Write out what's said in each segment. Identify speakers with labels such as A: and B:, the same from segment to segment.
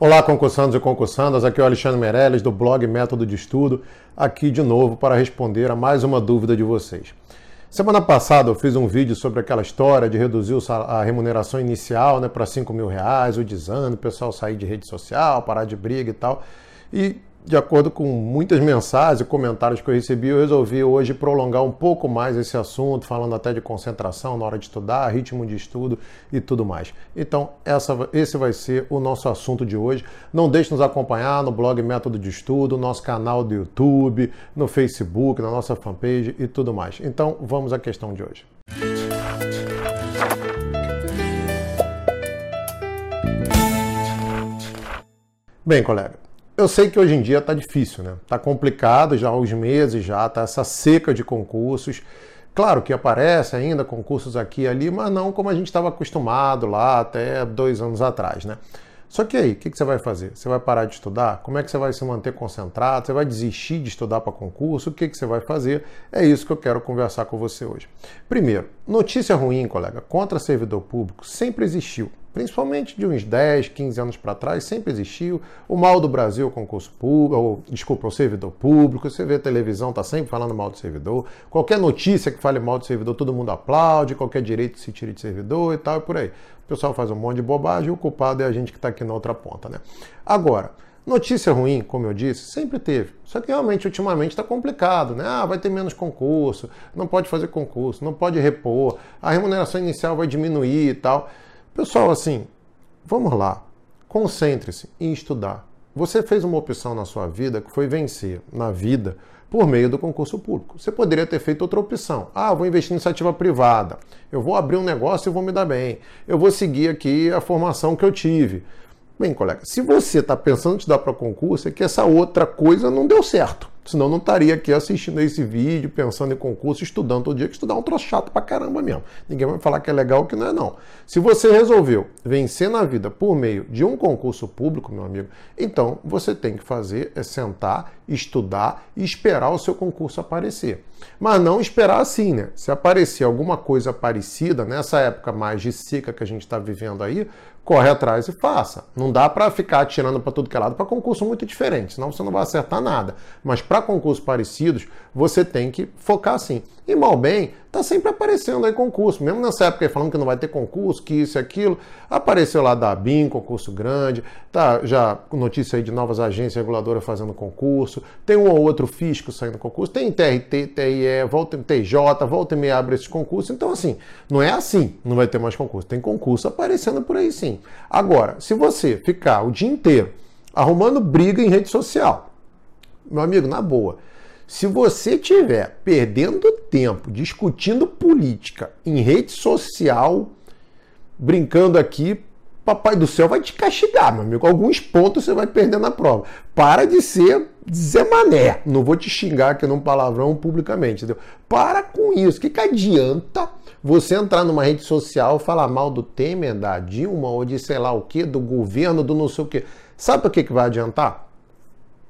A: Olá, concursandos e concursandas. Aqui é o Alexandre Meirelles, do blog Método de Estudo, aqui de novo para responder a mais uma dúvida de vocês. Semana passada eu fiz um vídeo sobre aquela história de reduzir a remuneração inicial né, para 5 mil reais, o desânimo, o pessoal sair de rede social, parar de briga e tal. E de acordo com muitas mensagens e comentários que eu recebi, eu resolvi hoje prolongar um pouco mais esse assunto, falando até de concentração na hora de estudar, ritmo de estudo e tudo mais. Então, essa, esse vai ser o nosso assunto de hoje. Não deixe nos acompanhar no blog Método de Estudo, no nosso canal do YouTube, no Facebook, na nossa fanpage e tudo mais. Então, vamos à questão de hoje. Bem, colega, eu sei que hoje em dia está difícil, né? Está complicado já há uns meses já, está essa seca de concursos. Claro que aparece ainda concursos aqui e ali, mas não como a gente estava acostumado lá até dois anos atrás, né? Só que aí, o que, que, você vai fazer? Você vai parar de estudar? Como é que você vai se manter concentrado? Você vai desistir de estudar para concurso? O que, que você vai fazer? É isso que eu quero conversar com você hoje. Primeiro, notícia ruim, colega, contra servidor público sempre existiu principalmente de uns 10, 15 anos para trás, sempre existiu. O mal do Brasil, o concurso público, ou, desculpa, o servidor público. Você vê televisão, tá sempre falando mal do servidor. Qualquer notícia que fale mal do servidor, todo mundo aplaude, qualquer direito se tire de servidor e tal, e por aí. O pessoal faz um monte de bobagem o culpado é a gente que está aqui na outra ponta, né? Agora, Notícia ruim, como eu disse, sempre teve. Só que realmente, ultimamente, está complicado, né? Ah, vai ter menos concurso, não pode fazer concurso, não pode repor, a remuneração inicial vai diminuir e tal. Pessoal, assim, vamos lá. Concentre-se em estudar. Você fez uma opção na sua vida que foi vencer na vida por meio do concurso público. Você poderia ter feito outra opção. Ah, vou investir em iniciativa privada. Eu vou abrir um negócio e vou me dar bem. Eu vou seguir aqui a formação que eu tive. Bem, colega, se você está pensando em estudar para concurso, é que essa outra coisa não deu certo. Senão não estaria aqui assistindo esse vídeo, pensando em concurso, estudando todo dia, que estudar é um troço chato pra caramba mesmo. Ninguém vai falar que é legal que não é não. Se você resolveu vencer na vida por meio de um concurso público, meu amigo, então você tem que fazer é sentar, estudar e esperar o seu concurso aparecer. Mas não esperar assim, né? Se aparecer alguma coisa parecida, nessa época mais de seca que a gente está vivendo aí, corre atrás e faça. Não dá para ficar atirando para tudo que é lado para concurso muito diferente, senão você não vai acertar nada. Mas para concursos parecidos, você tem que focar assim. E mal bem, tá sempre aparecendo aí concurso. Mesmo nessa época falando que não vai ter concurso, que isso e aquilo, apareceu lá da BIM, concurso grande, tá já notícia aí de novas agências reguladoras fazendo concurso, tem um ou outro fisco saindo concurso, tem TRT, TIE, volta TJ, volta e meia abre esses concursos. Então assim, não é assim, não vai ter mais concurso. Tem concurso aparecendo por aí sim. Agora, se você ficar o dia inteiro arrumando briga em rede social, meu amigo, na boa, se você estiver perdendo tempo discutindo política em rede social, brincando aqui, Papai do céu vai te castigar, meu amigo. Alguns pontos você vai perder na prova. Para de ser Zé Mané. Não vou te xingar aqui num palavrão publicamente, entendeu? Para com isso. O que, que adianta você entrar numa rede social falar mal do Temer, da Dilma ou de sei lá o que, do governo, do não sei o que? Sabe o que, que vai adiantar?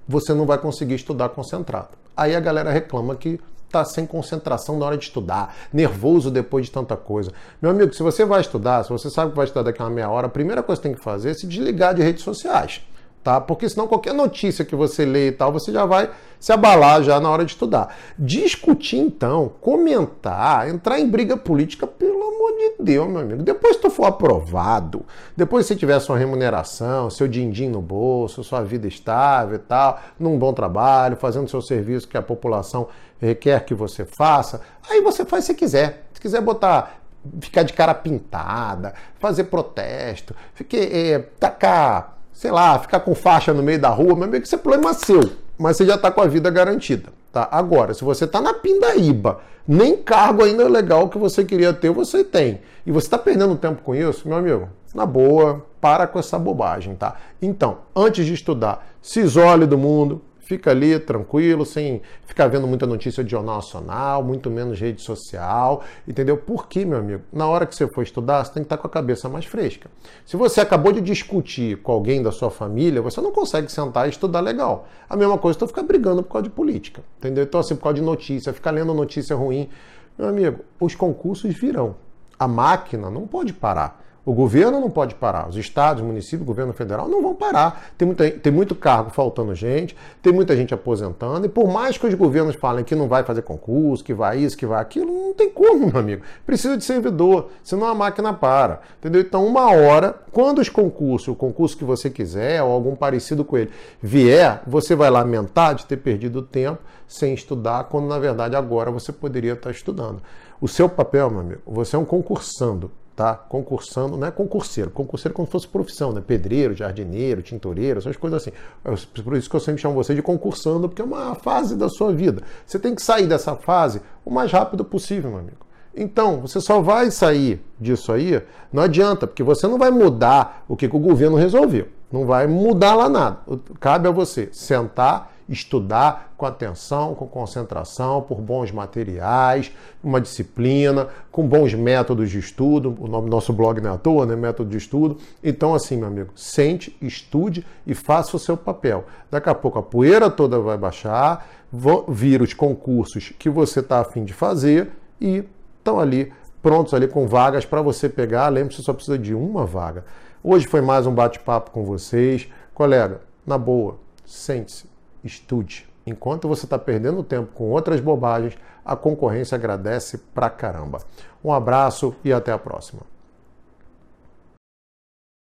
A: Você não vai conseguir estudar concentrado. Aí a galera reclama que está sem concentração na hora de estudar, nervoso depois de tanta coisa. Meu amigo, se você vai estudar, se você sabe que vai estudar daqui a uma meia hora, a primeira coisa que tem que fazer é se desligar de redes sociais tá? Porque senão qualquer notícia que você lê e tal, você já vai se abalar já na hora de estudar. Discutir então, comentar, entrar em briga política, pelo amor de Deus, meu amigo. Depois que tu for aprovado, depois que você tiver sua remuneração, seu din-din no bolso, sua vida estável e tal, num bom trabalho, fazendo seu serviço que a população requer que você faça, aí você faz se quiser. Se quiser botar ficar de cara pintada, fazer protesto, fique, é, tacar sei lá, ficar com faixa no meio da rua, meio que isso é problema seu. Mas você já está com a vida garantida. Tá? Agora, se você está na pindaíba, nem cargo ainda legal que você queria ter, você tem. E você está perdendo tempo com isso, meu amigo, na boa, para com essa bobagem, tá? Então, antes de estudar, se isole do mundo, Fica ali tranquilo, sem ficar vendo muita notícia de jornal nacional, muito menos rede social, entendeu? Porque, meu amigo, na hora que você for estudar, você tem que estar com a cabeça mais fresca. Se você acabou de discutir com alguém da sua família, você não consegue sentar e estudar legal. A mesma coisa, tu ficar brigando por causa de política, entendeu? Então, assim, por causa de notícia, ficar lendo notícia ruim. Meu amigo, os concursos virão. A máquina não pode parar. O governo não pode parar, os estados, municípios, governo federal não vão parar. Tem, tem muito cargo faltando gente, tem muita gente aposentando, e por mais que os governos falem que não vai fazer concurso, que vai isso, que vai aquilo, não tem como, meu amigo. Precisa de servidor, senão a máquina para. Entendeu? Então, uma hora, quando os concursos, o concurso que você quiser, ou algum parecido com ele, vier, você vai lamentar de ter perdido tempo sem estudar, quando na verdade agora você poderia estar estudando. O seu papel, meu amigo, você é um concursando tá? Concursando, não é concurseiro, concurseiro é como se fosse profissão, né? Pedreiro, jardineiro, tintureiro, essas coisas assim. É por isso que eu sempre chamo você de concursando, porque é uma fase da sua vida. Você tem que sair dessa fase o mais rápido possível, meu amigo. Então, você só vai sair disso aí, não adianta, porque você não vai mudar o que, que o governo resolveu. Não vai mudar lá nada. Cabe a você sentar estudar com atenção, com concentração, por bons materiais, uma disciplina, com bons métodos de estudo. O nome do nosso blog não é à toa, né? Método de estudo. Então, assim, meu amigo, sente, estude e faça o seu papel. Daqui a pouco a poeira toda vai baixar, vão vir os concursos que você está afim de fazer e estão ali prontos ali com vagas para você pegar. Lembre-se, só precisa de uma vaga. Hoje foi mais um bate-papo com vocês. Colega, na boa, sente-se estude. Enquanto você está perdendo tempo com outras bobagens, a concorrência agradece pra caramba. Um abraço e até a próxima.